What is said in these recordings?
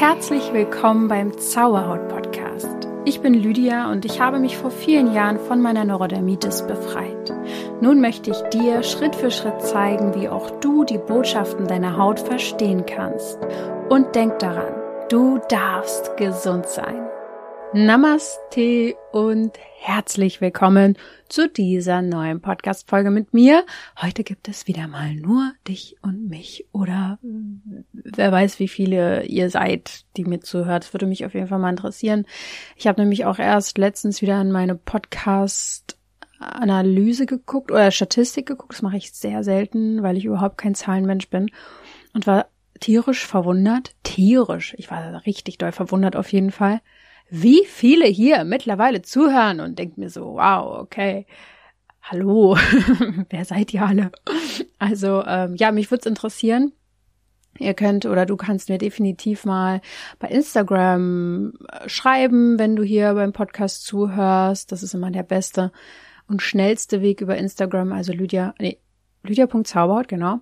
Herzlich willkommen beim Zauberhaut Podcast. Ich bin Lydia und ich habe mich vor vielen Jahren von meiner Neurodermitis befreit. Nun möchte ich dir Schritt für Schritt zeigen, wie auch du die Botschaften deiner Haut verstehen kannst. Und denk daran, du darfst gesund sein. Namaste und herzlich willkommen zu dieser neuen Podcast-Folge mit mir. Heute gibt es wieder mal nur dich und mich oder wer weiß, wie viele ihr seid, die mir zuhört. Das würde mich auf jeden Fall mal interessieren. Ich habe nämlich auch erst letztens wieder in meine Podcast-Analyse geguckt oder Statistik geguckt. Das mache ich sehr selten, weil ich überhaupt kein Zahlenmensch bin und war tierisch verwundert. Tierisch. Ich war richtig doll verwundert auf jeden Fall wie viele hier mittlerweile zuhören und denkt mir so, wow, okay, hallo, wer seid ihr alle? Also ähm, ja, mich würde es interessieren. Ihr könnt oder du kannst mir definitiv mal bei Instagram äh, schreiben, wenn du hier beim Podcast zuhörst. Das ist immer der beste und schnellste Weg über Instagram, also Lydia, nee, Lydia.zauberhaut, genau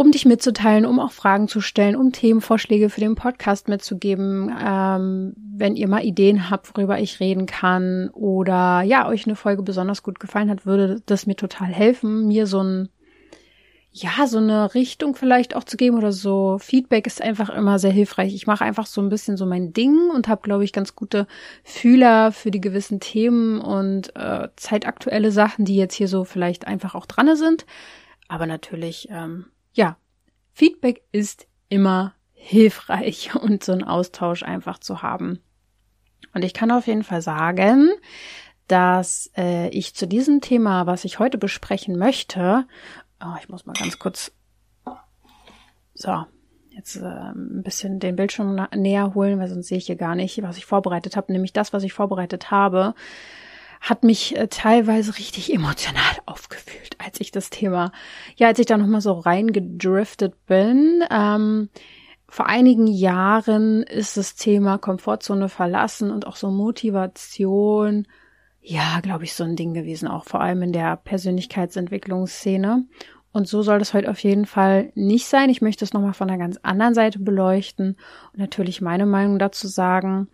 um dich mitzuteilen, um auch Fragen zu stellen, um Themenvorschläge für den Podcast mitzugeben, ähm, wenn ihr mal Ideen habt, worüber ich reden kann oder ja, euch eine Folge besonders gut gefallen hat, würde das mir total helfen, mir so ein ja, so eine Richtung vielleicht auch zu geben oder so. Feedback ist einfach immer sehr hilfreich. Ich mache einfach so ein bisschen so mein Ding und habe, glaube ich, ganz gute Fühler für die gewissen Themen und äh, zeitaktuelle Sachen, die jetzt hier so vielleicht einfach auch dran sind. Aber natürlich ähm, ja, Feedback ist immer hilfreich und so einen Austausch einfach zu haben. Und ich kann auf jeden Fall sagen, dass äh, ich zu diesem Thema, was ich heute besprechen möchte, oh, ich muss mal ganz kurz, so, jetzt äh, ein bisschen den Bildschirm näher holen, weil sonst sehe ich hier gar nicht, was ich vorbereitet habe. Nämlich das, was ich vorbereitet habe, hat mich äh, teilweise richtig emotional aufgefühlt, als ich das Thema, ja, als ich da nochmal so reingedriftet bin. Ähm, vor einigen Jahren ist das Thema Komfortzone verlassen und auch so Motivation, ja, glaube ich, so ein Ding gewesen, auch vor allem in der Persönlichkeitsentwicklungsszene. Und so soll das heute auf jeden Fall nicht sein. Ich möchte es nochmal von einer ganz anderen Seite beleuchten und natürlich meine Meinung dazu sagen.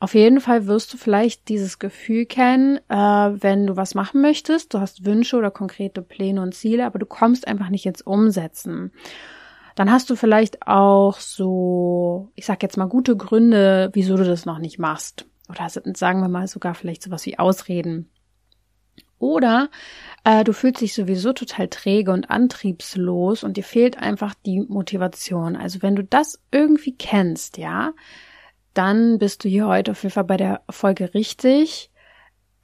Auf jeden Fall wirst du vielleicht dieses Gefühl kennen, äh, wenn du was machen möchtest. Du hast Wünsche oder konkrete Pläne und Ziele, aber du kommst einfach nicht ins Umsetzen. Dann hast du vielleicht auch so, ich sag jetzt mal, gute Gründe, wieso du das noch nicht machst. Oder sagen wir mal sogar vielleicht sowas wie Ausreden. Oder äh, du fühlst dich sowieso total träge und antriebslos und dir fehlt einfach die Motivation. Also wenn du das irgendwie kennst, ja, dann bist du hier heute auf jeden Fall bei der Folge richtig.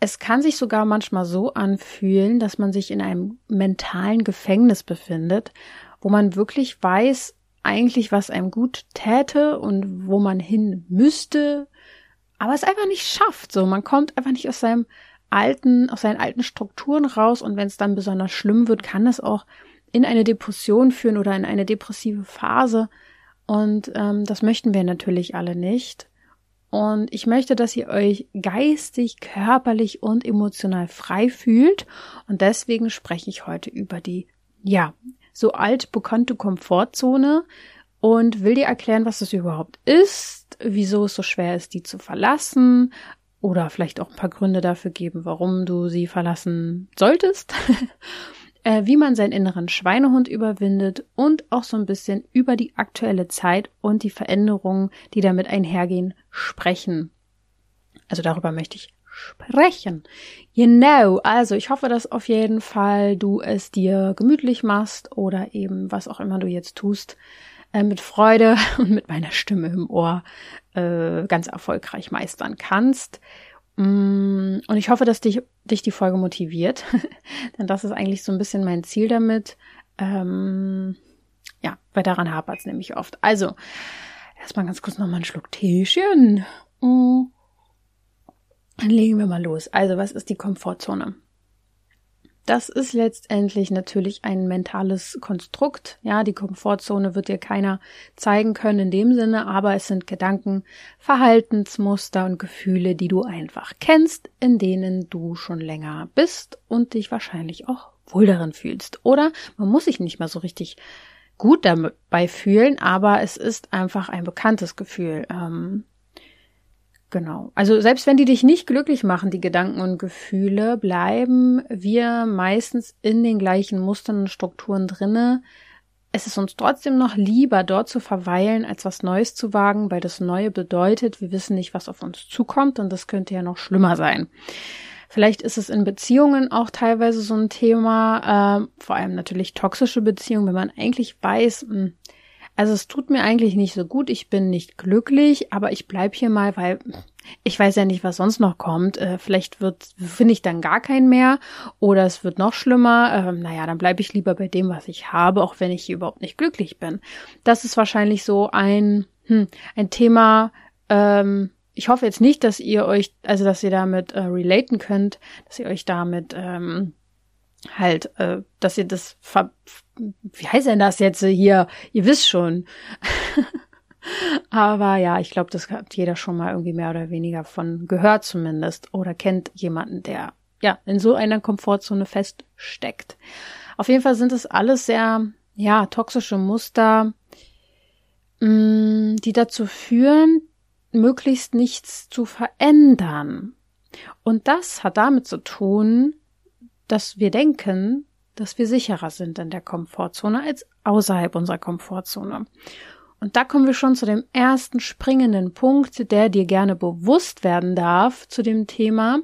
Es kann sich sogar manchmal so anfühlen, dass man sich in einem mentalen Gefängnis befindet, wo man wirklich weiß, eigentlich, was einem gut täte und wo man hin müsste, aber es einfach nicht schafft. So, man kommt einfach nicht aus seinem alten, aus seinen alten Strukturen raus und wenn es dann besonders schlimm wird, kann es auch in eine Depression führen oder in eine depressive Phase. Und ähm, das möchten wir natürlich alle nicht. Und ich möchte, dass ihr euch geistig, körperlich und emotional frei fühlt. Und deswegen spreche ich heute über die, ja, so alt bekannte Komfortzone und will dir erklären, was es überhaupt ist, wieso es so schwer ist, die zu verlassen oder vielleicht auch ein paar Gründe dafür geben, warum du sie verlassen solltest. äh, wie man seinen inneren Schweinehund überwindet und auch so ein bisschen über die aktuelle Zeit und die Veränderungen, die damit einhergehen, sprechen. Also darüber möchte ich sprechen. Genau, also ich hoffe, dass auf jeden Fall du es dir gemütlich machst oder eben was auch immer du jetzt tust, äh, mit Freude und mit meiner Stimme im Ohr äh, ganz erfolgreich meistern kannst. Mm, und ich hoffe, dass dich, dich die Folge motiviert, denn das ist eigentlich so ein bisschen mein Ziel damit. Ähm, ja, weil daran hapert es nämlich oft. Also, erstmal ganz kurz nochmal einen Schluck Teechen. Mm. Dann legen wir mal los. Also, was ist die Komfortzone? Das ist letztendlich natürlich ein mentales Konstrukt. Ja, die Komfortzone wird dir keiner zeigen können in dem Sinne, aber es sind Gedanken, Verhaltensmuster und Gefühle, die du einfach kennst, in denen du schon länger bist und dich wahrscheinlich auch wohl darin fühlst. Oder man muss sich nicht mal so richtig gut dabei fühlen, aber es ist einfach ein bekanntes Gefühl. Ähm, genau. Also selbst wenn die dich nicht glücklich machen, die Gedanken und Gefühle, bleiben wir meistens in den gleichen Mustern und Strukturen drinne. Es ist uns trotzdem noch lieber, dort zu verweilen, als was Neues zu wagen, weil das Neue bedeutet, wir wissen nicht, was auf uns zukommt und das könnte ja noch schlimmer sein. Vielleicht ist es in Beziehungen auch teilweise so ein Thema, äh, vor allem natürlich toxische Beziehungen, wenn man eigentlich weiß, mh, hm, also es tut mir eigentlich nicht so gut, ich bin nicht glücklich, aber ich bleib hier mal, weil ich weiß ja nicht, was sonst noch kommt. Äh, vielleicht wird finde ich dann gar keinen mehr oder es wird noch schlimmer. Ähm, naja, dann bleibe ich lieber bei dem, was ich habe, auch wenn ich hier überhaupt nicht glücklich bin. Das ist wahrscheinlich so ein hm, ein Thema, ähm, ich hoffe jetzt nicht, dass ihr euch, also dass ihr damit äh, relaten könnt, dass ihr euch damit ähm, halt, äh, dass ihr das, ver wie heißt denn das jetzt hier? Ihr wisst schon. Aber ja, ich glaube, das hat jeder schon mal irgendwie mehr oder weniger von gehört zumindest oder kennt jemanden, der ja in so einer Komfortzone feststeckt. Auf jeden Fall sind es alles sehr ja toxische Muster, mh, mm, die dazu führen, möglichst nichts zu verändern. Und das hat damit zu tun, dass wir denken, dass wir sicherer sind in der Komfortzone als außerhalb unserer Komfortzone. Und da kommen wir schon zu dem ersten springenden Punkt, der dir gerne bewusst werden darf zu dem Thema.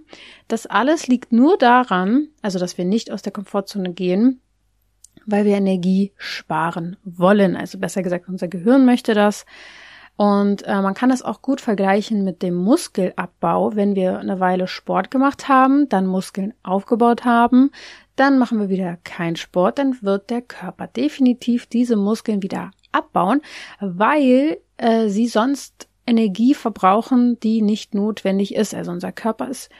Das alles liegt nur daran, also dass wir nicht aus der Komfortzone gehen, weil wir Energie sparen wollen. Also besser gesagt, unser Gehirn möchte das. Und äh, man kann das auch gut vergleichen mit dem Muskelabbau. Wenn wir eine Weile Sport gemacht haben, dann Muskeln aufgebaut haben, dann machen wir wieder keinen Sport, dann wird der Körper definitiv diese Muskeln wieder abbauen, weil äh, sie sonst Energie verbrauchen, die nicht notwendig ist. Also unser Körper ist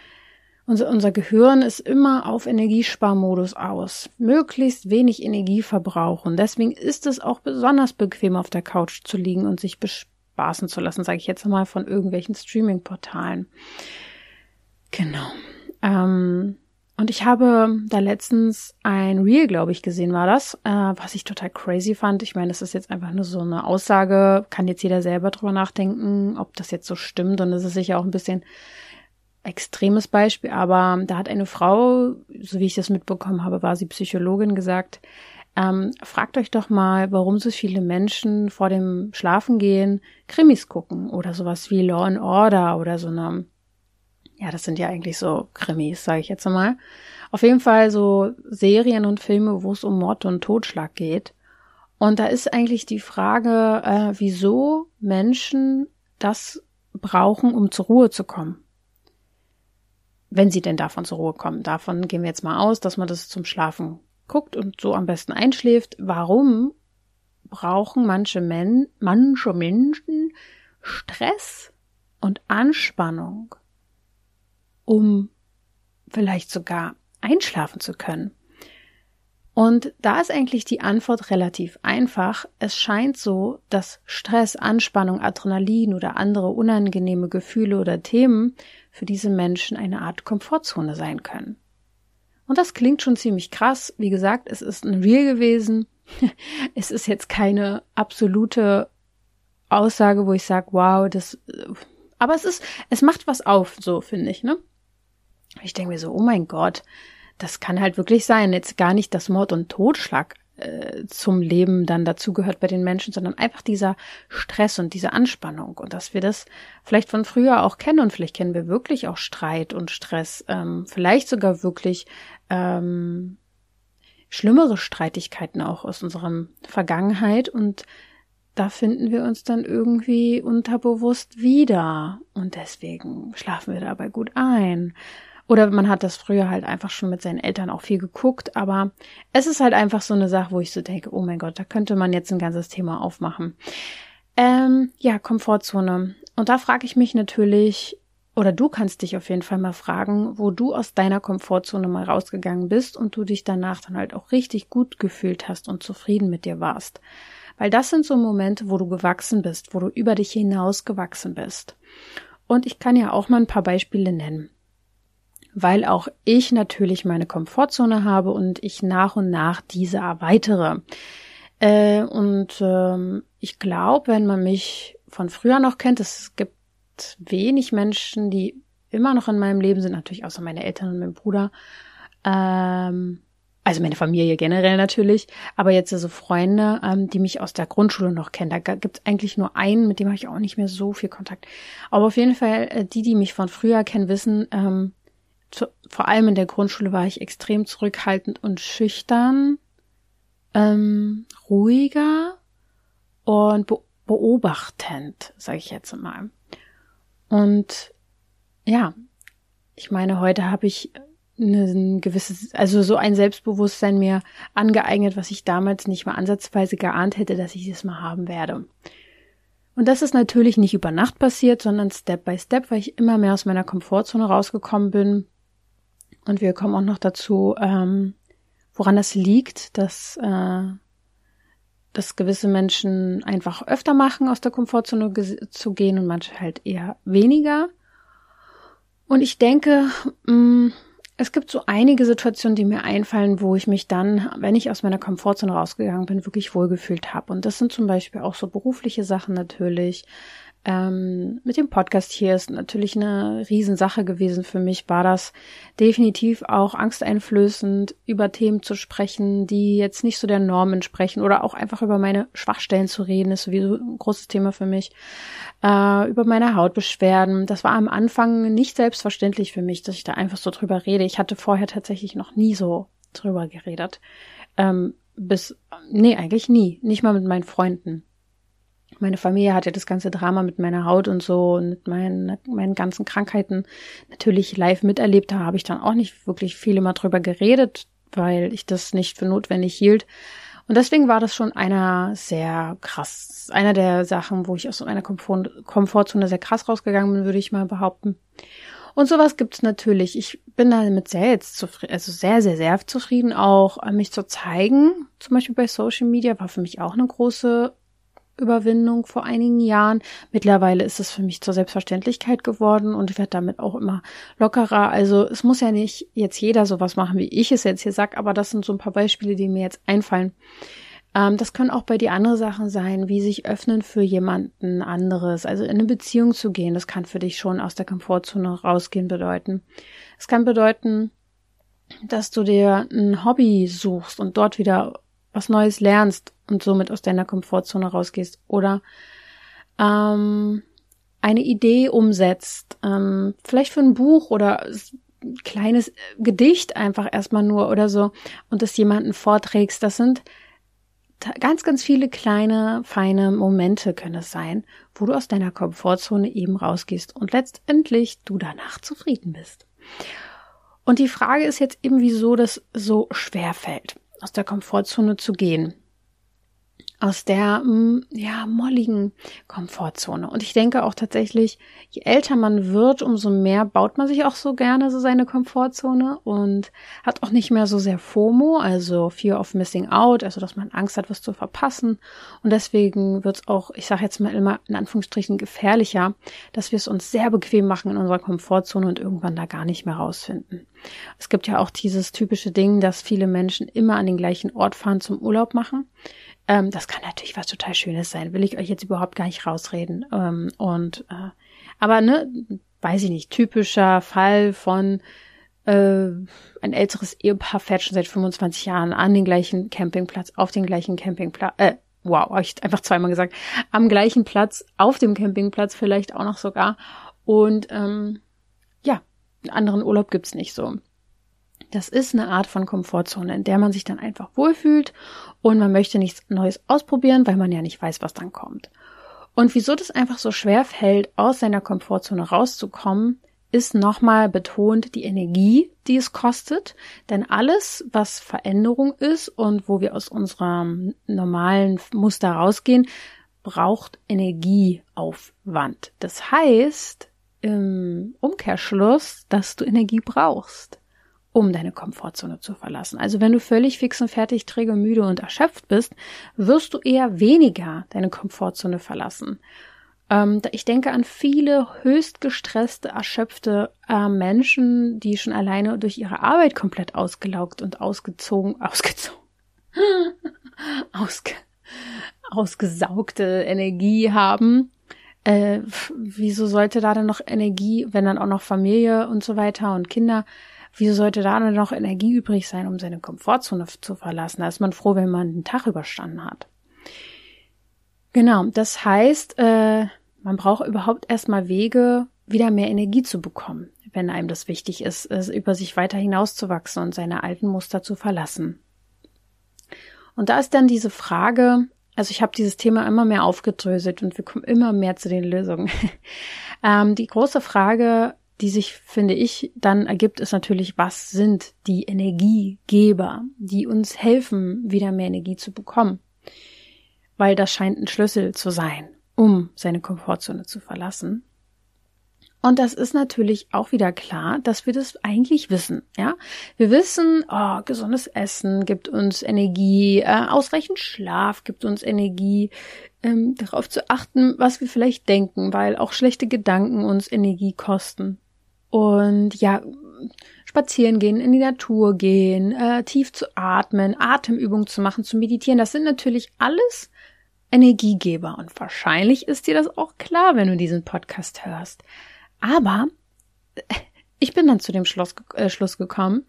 unser, unser Gehirn ist immer auf Energiesparmodus aus. Möglichst wenig Energie verbrauchen. Deswegen ist es auch besonders bequem, auf der Couch zu liegen und sich bespaßen zu lassen, sage ich jetzt mal, von irgendwelchen Streaming-Portalen. Genau. Ähm, und ich habe da letztens ein Reel, glaube ich, gesehen, war das, äh, was ich total crazy fand. Ich meine, das ist jetzt einfach nur so eine Aussage, kann jetzt jeder selber drüber nachdenken, ob das jetzt so stimmt. Und es ist sicher auch ein bisschen extremes Beispiel, aber da hat eine Frau, so wie ich das mitbekommen habe, war sie Psychologin, gesagt, ähm, fragt euch doch mal, warum so viele Menschen vor dem Schlafengehen Krimis gucken oder sowas wie Law and Order oder so eine, ja, das sind ja eigentlich so Krimis, sage ich jetzt mal. Auf jeden Fall so Serien und Filme, wo es um Mord und Totschlag geht. Und da ist eigentlich die Frage, äh, wieso Menschen das brauchen, um zur Ruhe zu kommen. Wenn sie denn davon zur Ruhe kommen. Davon gehen wir jetzt mal aus, dass man das zum Schlafen guckt und so am besten einschläft, warum brauchen manche, Men manche Menschen Stress und Anspannung, um vielleicht sogar einschlafen zu können? Und da ist eigentlich die Antwort relativ einfach. Es scheint so, dass Stress, Anspannung, Adrenalin oder andere unangenehme Gefühle oder Themen für diese Menschen eine Art Komfortzone sein können. Und das klingt schon ziemlich krass. Wie gesagt, es ist ein Real gewesen. es ist jetzt keine absolute Aussage, wo ich sage, wow, das, aber es ist, es macht was auf, so finde ich, ne? Ich denke mir so, oh mein Gott, das kann halt wirklich sein. Jetzt gar nicht, dass Mord und Totschlag äh, zum Leben dann dazugehört bei den Menschen, sondern einfach dieser Stress und diese Anspannung und dass wir das vielleicht von früher auch kennen und vielleicht kennen wir wirklich auch Streit und Stress, ähm, vielleicht sogar wirklich ähm, schlimmere Streitigkeiten auch aus unserer Vergangenheit und da finden wir uns dann irgendwie unterbewusst wieder und deswegen schlafen wir dabei gut ein. Oder man hat das früher halt einfach schon mit seinen Eltern auch viel geguckt, aber es ist halt einfach so eine Sache, wo ich so denke, oh mein Gott, da könnte man jetzt ein ganzes Thema aufmachen. Ähm, ja, Komfortzone. Und da frage ich mich natürlich, oder du kannst dich auf jeden Fall mal fragen, wo du aus deiner Komfortzone mal rausgegangen bist und du dich danach dann halt auch richtig gut gefühlt hast und zufrieden mit dir warst. Weil das sind so Momente, wo du gewachsen bist, wo du über dich hinaus gewachsen bist. Und ich kann ja auch mal ein paar Beispiele nennen weil auch ich natürlich meine Komfortzone habe und ich nach und nach diese erweitere. Äh, und ähm, ich glaube, wenn man mich von früher noch kennt, es gibt wenig Menschen, die immer noch in meinem Leben sind, natürlich außer meine Eltern und mein Bruder. Ähm, also meine Familie generell natürlich, aber jetzt also Freunde, ähm, die mich aus der Grundschule noch kennen. Da gibt es eigentlich nur einen, mit dem habe ich auch nicht mehr so viel Kontakt. Aber auf jeden Fall, äh, die, die mich von früher kennen, wissen, ähm, vor allem in der Grundschule war ich extrem zurückhaltend und schüchtern, ähm, ruhiger und be beobachtend, sage ich jetzt mal. Und ja, ich meine, heute habe ich ein gewisses, also so ein Selbstbewusstsein mir angeeignet, was ich damals nicht mal ansatzweise geahnt hätte, dass ich das mal haben werde. Und das ist natürlich nicht über Nacht passiert, sondern Step by Step, weil ich immer mehr aus meiner Komfortzone rausgekommen bin. Und wir kommen auch noch dazu, ähm, woran das liegt, dass, äh, dass gewisse Menschen einfach öfter machen, aus der Komfortzone zu gehen und manche halt eher weniger. Und ich denke, mh, mm, es gibt so einige Situationen, die mir einfallen, wo ich mich dann, wenn ich aus meiner Komfortzone rausgegangen bin, wirklich wohlgefühlt habe. Und das sind zum Beispiel auch so berufliche Sachen natürlich. Ähm, mit dem Podcast hier ist natürlich eine Riesensache gewesen für mich, war das definitiv auch angsteinflößend, über Themen zu sprechen, die jetzt nicht so der Norm entsprechen oder auch einfach über meine Schwachstellen zu reden, ist sowieso ein großes Thema für mich. Äh, über meine Hautbeschwerden. Das war am Anfang nicht selbstverständlich für mich, dass ich da einfach so drüber rede. Ich hatte vorher tatsächlich noch nie so drüber geredet. Ähm, bis, nee, eigentlich nie. Nicht mal mit meinen Freunden meine Familie hatte das ganze Drama mit meiner Haut und so und mit meinen, meinen ganzen Krankheiten natürlich live miterlebt. Da habe ich dann auch nicht wirklich viel immer drüber geredet, weil ich das nicht für notwendig hielt. Und deswegen war das schon einer sehr krass, einer der Sachen, wo ich aus meiner Komfort Komfortzone sehr krass rausgegangen bin, würde ich mal behaupten. Und sowas gibt's natürlich. Ich bin damit sehr jetzt zufrieden, also sehr, sehr, sehr zufrieden, auch mich zu zeigen. Zum Beispiel bei Social Media war für mich auch eine große Überwindung vor einigen Jahren. Mittlerweile ist es für mich zur Selbstverständlichkeit geworden und ich werde damit auch immer lockerer. Also es muss ja nicht jetzt jeder sowas machen, wie ich es jetzt hier sag, aber das sind so ein paar Beispiele, die mir jetzt einfallen. Ähm, das können auch bei dir andere Sachen sein, wie sich öffnen für jemanden anderes, also in eine Beziehung zu gehen. Das kann für dich schon aus der Komfortzone rausgehen bedeuten. Es kann bedeuten, dass du dir ein Hobby suchst und dort wieder was Neues lernst und somit aus deiner Komfortzone rausgehst oder ähm, eine Idee umsetzt, ähm, vielleicht für ein Buch oder ein kleines Gedicht einfach erstmal nur oder so und das jemanden vorträgst, das sind ganz, ganz viele kleine, feine Momente können es sein, wo du aus deiner Komfortzone eben rausgehst und letztendlich du danach zufrieden bist. Und die Frage ist jetzt eben, wieso das so schwer fällt aus der Komfortzone zu gehen. Aus der, mm, ja, molligen Komfortzone. Und ich denke auch tatsächlich, je älter man wird, umso mehr baut man sich auch so gerne so seine Komfortzone und hat auch nicht mehr so sehr FOMO, also Fear of Missing Out, also dass man Angst hat, was zu verpassen. Und deswegen wird es auch, ich sage jetzt mal immer in Anführungsstrichen gefährlicher, dass wir es uns sehr bequem machen in unserer Komfortzone und irgendwann da gar nicht mehr rausfinden. Es gibt ja auch dieses typische Ding, dass viele Menschen immer an den gleichen Ort fahren zum Urlaub machen. Ähm, das kann natürlich was total Schönes sein, will ich euch jetzt überhaupt gar nicht rausreden. Ähm, und äh, aber ne, weiß ich nicht, typischer Fall von äh, ein älteres Ehepaar fährt schon seit 25 Jahren an den gleichen Campingplatz, auf den gleichen Campingplatz, äh, wow, habe ich einfach zweimal gesagt, am gleichen Platz, auf dem Campingplatz vielleicht auch noch sogar. Und ähm, ja, einen anderen Urlaub gibt's nicht so. Das ist eine Art von Komfortzone, in der man sich dann einfach wohlfühlt und man möchte nichts Neues ausprobieren, weil man ja nicht weiß, was dann kommt. Und wieso das einfach so schwer fällt, aus seiner Komfortzone rauszukommen, ist nochmal betont die Energie, die es kostet. Denn alles, was Veränderung ist und wo wir aus unserem normalen Muster rausgehen, braucht Energieaufwand. Das heißt im Umkehrschluss, dass du Energie brauchst um deine Komfortzone zu verlassen. Also wenn du völlig fix und fertig, träge, müde und erschöpft bist, wirst du eher weniger deine Komfortzone verlassen. Ähm, ich denke an viele höchst gestresste, erschöpfte äh, Menschen, die schon alleine durch ihre Arbeit komplett ausgelaugt und ausgezogen, ausgezogen, ausge, ausgesaugte Energie haben. Äh, wieso sollte da dann noch Energie, wenn dann auch noch Familie und so weiter und Kinder, wieso sollte da dann noch Energie übrig sein, um seine Komfortzone zu verlassen? Da ist man froh, wenn man den Tag überstanden hat. Genau, das heißt, äh, man braucht überhaupt erstmal Wege, wieder mehr Energie zu bekommen, wenn einem das wichtig ist, es über sich weiter hinauszuwachsen und seine alten Muster zu verlassen. Und da ist dann diese Frage, also ich habe dieses Thema immer mehr aufgedröselt und wir kommen immer mehr zu den Lösungen. ähm, die große Frage, die sich, finde ich, dann ergibt, ist natürlich, was sind die Energiegeber, die uns helfen, wieder mehr Energie zu bekommen? Weil das scheint ein Schlüssel zu sein, um seine Komfortzone zu verlassen. Und das ist natürlich auch wieder klar, dass wir das eigentlich wissen. Ja, wir wissen, oh, gesundes Essen gibt uns Energie, äh, ausreichend Schlaf gibt uns Energie, ähm, darauf zu achten, was wir vielleicht denken, weil auch schlechte Gedanken uns Energie kosten. Und ja, spazieren gehen, in die Natur gehen, äh, tief zu atmen, Atemübungen zu machen, zu meditieren, das sind natürlich alles Energiegeber. Und wahrscheinlich ist dir das auch klar, wenn du diesen Podcast hörst. Aber ich bin dann zu dem Schluss, äh, Schluss gekommen,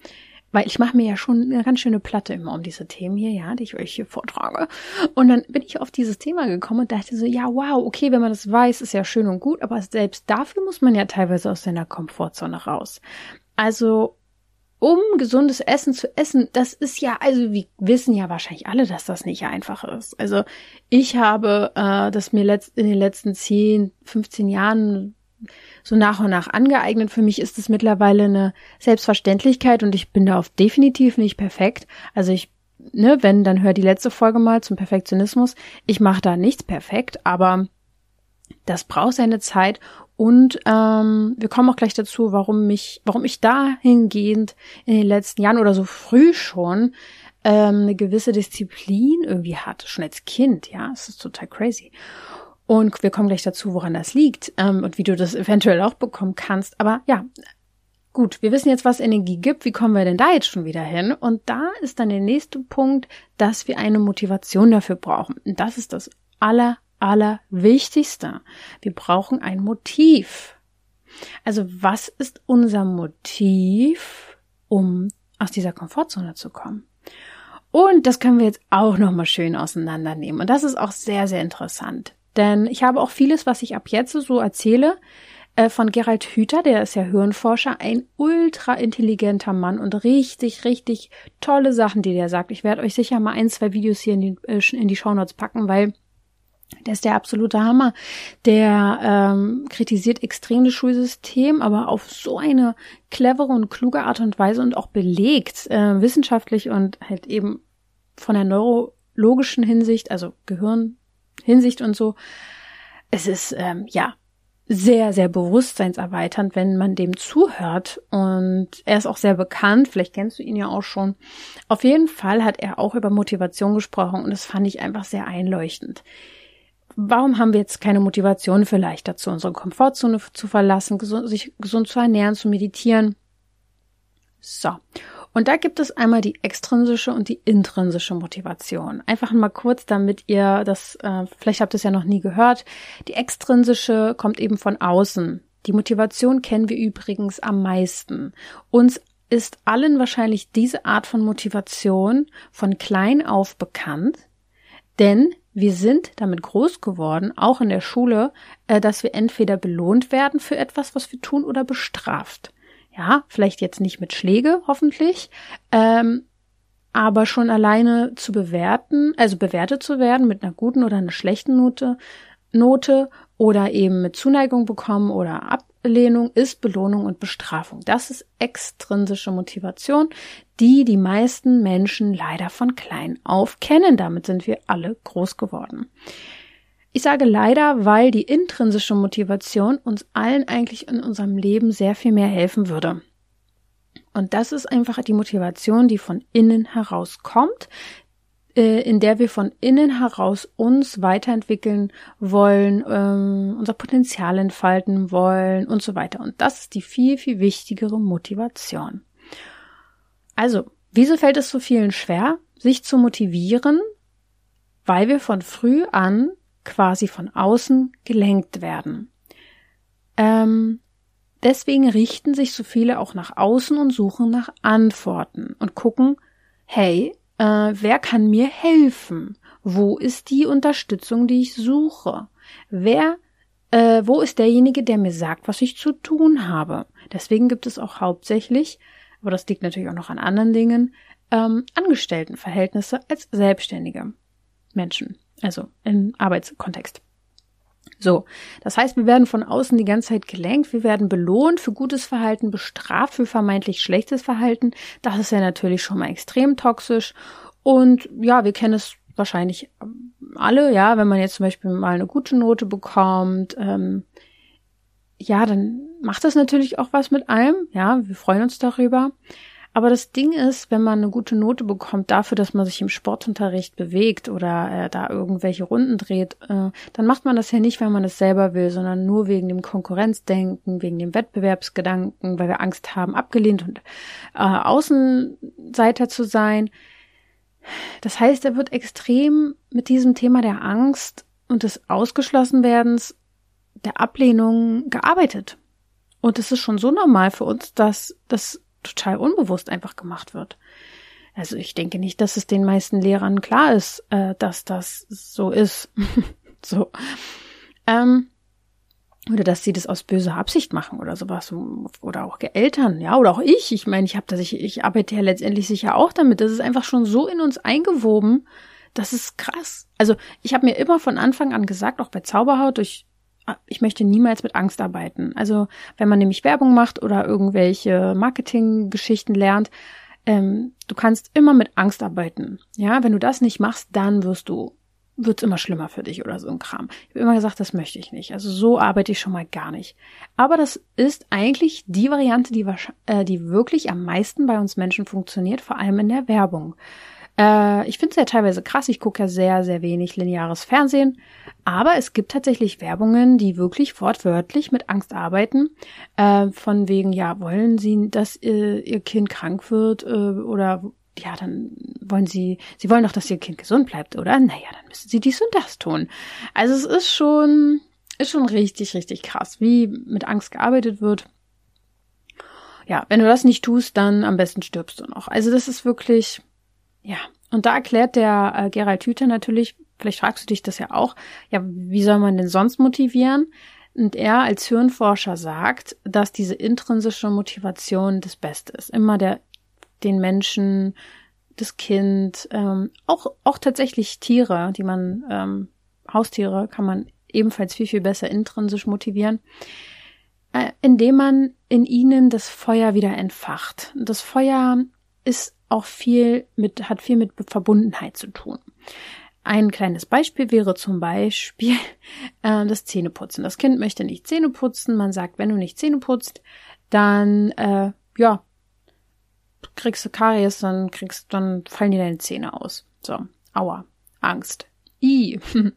weil ich mache mir ja schon eine ganz schöne Platte immer um diese Themen hier, ja, die ich euch hier vortrage. Und dann bin ich auf dieses Thema gekommen und dachte so, ja, wow, okay, wenn man das weiß, ist ja schön und gut, aber selbst dafür muss man ja teilweise aus seiner Komfortzone raus. Also, um gesundes Essen zu essen, das ist ja, also wir wissen ja wahrscheinlich alle, dass das nicht einfach ist. Also ich habe äh, das mir letzt, in den letzten 10, 15 Jahren so nach und nach angeeignet. Für mich ist es mittlerweile eine Selbstverständlichkeit und ich bin da auf definitiv nicht perfekt. Also ich, ne, wenn, dann hör die letzte Folge mal zum Perfektionismus. Ich mache da nichts perfekt, aber das braucht seine Zeit und ähm, wir kommen auch gleich dazu, warum mich, warum ich dahingehend in den letzten Jahren oder so früh schon ähm, eine gewisse Disziplin irgendwie hatte, schon als Kind, ja, es ist total crazy. Und wir kommen gleich dazu, woran das liegt ähm, und wie du das eventuell auch bekommen kannst. Aber ja, gut, wir wissen jetzt, was Energie gibt. Wie kommen wir denn da jetzt schon wieder hin? Und da ist dann der nächste Punkt, dass wir eine Motivation dafür brauchen. Und das ist das aller, aller Wichtigste. Wir brauchen ein Motiv. Also was ist unser Motiv, um aus dieser Komfortzone zu kommen? Und das können wir jetzt auch nochmal schön auseinandernehmen. Und das ist auch sehr, sehr interessant. Denn ich habe auch vieles, was ich ab jetzt so erzähle, äh, von Gerald Hüther, der ist ja Hirnforscher, ein ultra intelligenter Mann und richtig, richtig tolle Sachen, die der sagt. Ich werde euch sicher mal ein, zwei Videos hier in die, äh, in die Shownotes packen, weil der ist der absolute Hammer. Der ähm, kritisiert extrem das Schulsystem, aber auf so eine clevere und kluge Art und Weise und auch belegt, äh, wissenschaftlich und halt eben von der neurologischen Hinsicht, also Gehirn Hinsicht und so. Es ist ähm, ja sehr, sehr bewusstseinserweiternd, wenn man dem zuhört. Und er ist auch sehr bekannt, vielleicht kennst du ihn ja auch schon. Auf jeden Fall hat er auch über Motivation gesprochen und das fand ich einfach sehr einleuchtend. Warum haben wir jetzt keine Motivation vielleicht dazu, unsere Komfortzone zu verlassen, gesund, sich gesund zu ernähren, zu meditieren? So. Und da gibt es einmal die extrinsische und die intrinsische Motivation. Einfach mal kurz, damit ihr das, äh, vielleicht habt ihr es ja noch nie gehört. Die extrinsische kommt eben von außen. Die Motivation kennen wir übrigens am meisten. Uns ist allen wahrscheinlich diese Art von Motivation von klein auf bekannt, denn wir sind damit groß geworden, auch in der Schule, äh, dass wir entweder belohnt werden für etwas, was wir tun, oder bestraft. Ja, vielleicht jetzt nicht mit Schläge, hoffentlich, ähm, aber schon alleine zu bewerten, also bewertet zu werden mit einer guten oder einer schlechten Note, Note oder eben mit Zuneigung bekommen oder Ablehnung ist Belohnung und Bestrafung. Das ist extrinsische Motivation, die die meisten Menschen leider von klein auf kennen. Damit sind wir alle groß geworden. Ich sage leider, weil die intrinsische Motivation uns allen eigentlich in unserem Leben sehr viel mehr helfen würde. Und das ist einfach die Motivation, die von innen heraus kommt, äh, in der wir von innen heraus uns weiterentwickeln wollen, ähm, unser Potenzial entfalten wollen und so weiter. Und das ist die viel, viel wichtigere Motivation. Also, wieso fällt es so vielen schwer, sich zu motivieren, weil wir von früh an quasi von außen gelenkt werden. Ähm, deswegen richten sich so viele auch nach außen und suchen nach Antworten und gucken, hey, äh, wer kann mir helfen? Wo ist die Unterstützung, die ich suche? Wer, äh, wo ist derjenige, der mir sagt, was ich zu tun habe? Deswegen gibt es auch hauptsächlich, aber das liegt natürlich auch noch an anderen Dingen, ähm, Angestelltenverhältnisse als selbstständige Menschen, also im Arbeitskontext. So, das heißt, wir werden von außen die ganze Zeit gelenkt, wir werden belohnt für gutes Verhalten, bestraft für vermeintlich schlechtes Verhalten. Das ist ja natürlich schon mal extrem toxisch. Und ja, wir kennen es wahrscheinlich alle, ja, wenn man jetzt zum Beispiel mal eine gute Note bekommt, ähm, ja, dann macht das natürlich auch was mit einem, ja, wir freuen uns darüber. Aber das Ding ist, wenn man eine gute Note bekommt dafür, dass man sich im Sportunterricht bewegt oder äh, da irgendwelche Runden dreht, äh, dann macht man das ja nicht, weil man es selber will, sondern nur wegen dem Konkurrenzdenken, wegen dem Wettbewerbsgedanken, weil wir Angst haben, abgelehnt und äh, Außenseiter zu sein. Das heißt, er wird extrem mit diesem Thema der Angst und des Ausgeschlossenwerdens, der Ablehnung gearbeitet. Und es ist schon so normal für uns, dass das total unbewusst einfach gemacht wird. Also ich denke nicht, dass es den meisten Lehrern klar ist, äh, dass das so ist. so. Ähm, oder dass sie das aus böser Absicht machen oder sowas oder auch Eltern, ja, oder auch ich. Ich meine, ich habe das, ich, ich arbeite ja letztendlich sicher auch damit. Das ist einfach schon so in uns eingewoben. Das ist krass. Also ich habe mir immer von Anfang an gesagt, auch bei Zauberhaut, durch ich möchte niemals mit Angst arbeiten. Also wenn man nämlich Werbung macht oder irgendwelche Marketinggeschichten lernt, ähm, du kannst immer mit Angst arbeiten. Ja, wenn du das nicht machst, dann wirst du wird's immer schlimmer für dich oder so ein Kram. Ich habe immer gesagt, das möchte ich nicht. Also so arbeite ich schon mal gar nicht. Aber das ist eigentlich die Variante, die, äh, die wirklich am meisten bei uns Menschen funktioniert, vor allem in der Werbung. Äh, ich finde es ja teilweise krass. Ich gucke ja sehr, sehr wenig lineares Fernsehen. Aber es gibt tatsächlich Werbungen, die wirklich wortwörtlich mit Angst arbeiten. Äh, von wegen, ja, wollen Sie, dass äh, Ihr Kind krank wird äh, oder ja, dann wollen Sie, Sie wollen doch, dass Ihr Kind gesund bleibt, oder? Naja, dann müssen Sie dies und das tun. Also es ist schon, ist schon richtig, richtig krass, wie mit Angst gearbeitet wird. Ja, wenn du das nicht tust, dann am besten stirbst du noch. Also das ist wirklich, ja, und da erklärt der äh, Gerald Hüther natürlich, vielleicht fragst du dich das ja auch, ja, wie soll man denn sonst motivieren? Und er als Hirnforscher sagt, dass diese intrinsische Motivation das Beste ist. Immer der, den Menschen, das Kind, ähm, auch, auch tatsächlich Tiere, die man, ähm, Haustiere kann man ebenfalls viel, viel besser intrinsisch motivieren, äh, indem man in ihnen das Feuer wieder entfacht. Das Feuer ist auch viel mit, hat viel mit Verbundenheit zu tun. Ein kleines Beispiel wäre zum Beispiel äh, das Zähneputzen. Das Kind möchte nicht Zähne putzen. Man sagt, wenn du nicht Zähne putzt, dann äh, ja kriegst du Karies, dann kriegst, dann fallen dir deine Zähne aus. So, aua, Angst. I.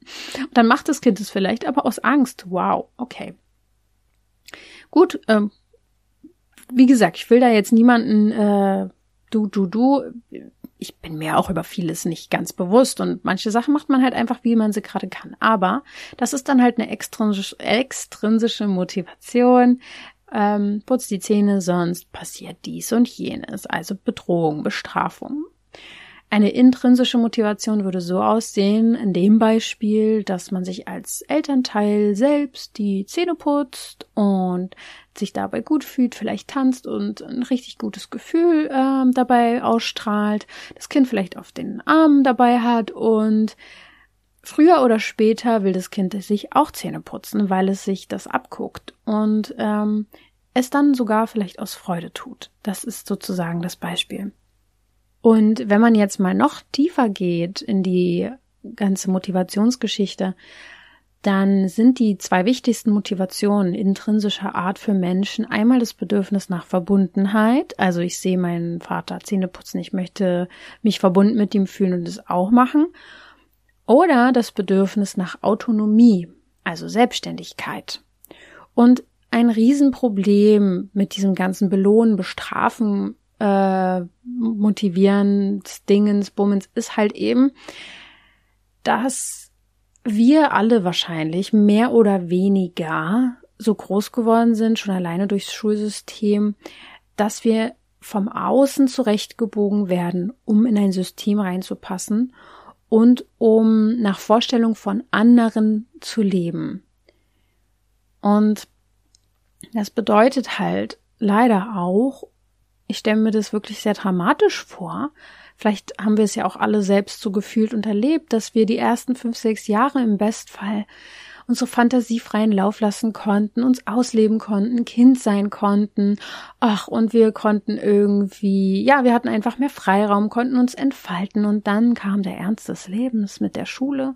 dann macht das Kind es vielleicht, aber aus Angst. Wow, okay. Gut, ähm, wie gesagt, ich will da jetzt niemanden äh, du, du, du. Ich bin mir auch über vieles nicht ganz bewusst und manche Sachen macht man halt einfach, wie man sie gerade kann. Aber das ist dann halt eine extrinsische, Motivation. Ähm, putz die Zähne, sonst passiert dies und jenes. Also Bedrohung, Bestrafung. Eine intrinsische Motivation würde so aussehen, in dem Beispiel, dass man sich als Elternteil selbst die Zähne putzt und sich dabei gut fühlt, vielleicht tanzt und ein richtig gutes Gefühl äh, dabei ausstrahlt, das Kind vielleicht auf den Arm dabei hat und früher oder später will das Kind sich auch Zähne putzen, weil es sich das abguckt und ähm, es dann sogar vielleicht aus Freude tut. Das ist sozusagen das Beispiel. Und wenn man jetzt mal noch tiefer geht in die ganze Motivationsgeschichte, dann sind die zwei wichtigsten Motivationen intrinsischer Art für Menschen einmal das Bedürfnis nach Verbundenheit, also ich sehe meinen Vater Zähne putzen, ich möchte mich verbunden mit ihm fühlen und es auch machen, oder das Bedürfnis nach Autonomie, also Selbstständigkeit. Und ein Riesenproblem mit diesem ganzen Belohnen, Bestrafen, äh, motivieren, Dingens, Bummens ist halt eben, dass wir alle wahrscheinlich mehr oder weniger so groß geworden sind, schon alleine durchs Schulsystem, dass wir vom Außen zurechtgebogen werden, um in ein System reinzupassen und um nach Vorstellung von anderen zu leben. Und das bedeutet halt leider auch, ich stelle mir das wirklich sehr dramatisch vor, Vielleicht haben wir es ja auch alle selbst so gefühlt und erlebt, dass wir die ersten fünf, sechs Jahre im Bestfall unsere Fantasie freien Lauf lassen konnten, uns ausleben konnten, Kind sein konnten. Ach, und wir konnten irgendwie, ja, wir hatten einfach mehr Freiraum, konnten uns entfalten und dann kam der Ernst des Lebens mit der Schule.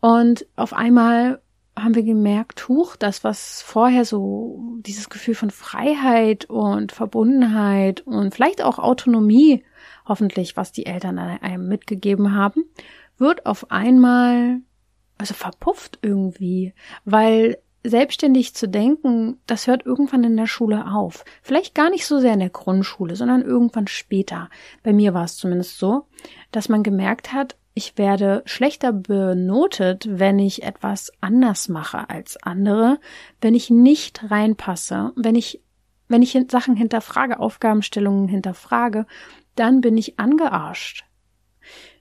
Und auf einmal haben wir gemerkt, huch, das, was vorher so dieses Gefühl von Freiheit und Verbundenheit und vielleicht auch Autonomie, hoffentlich, was die Eltern einem mitgegeben haben, wird auf einmal also verpufft irgendwie, weil selbstständig zu denken, das hört irgendwann in der Schule auf. Vielleicht gar nicht so sehr in der Grundschule, sondern irgendwann später. Bei mir war es zumindest so, dass man gemerkt hat, ich werde schlechter benotet, wenn ich etwas anders mache als andere, wenn ich nicht reinpasse, wenn ich, wenn ich Sachen hinterfrage, Aufgabenstellungen hinterfrage, dann bin ich angearscht.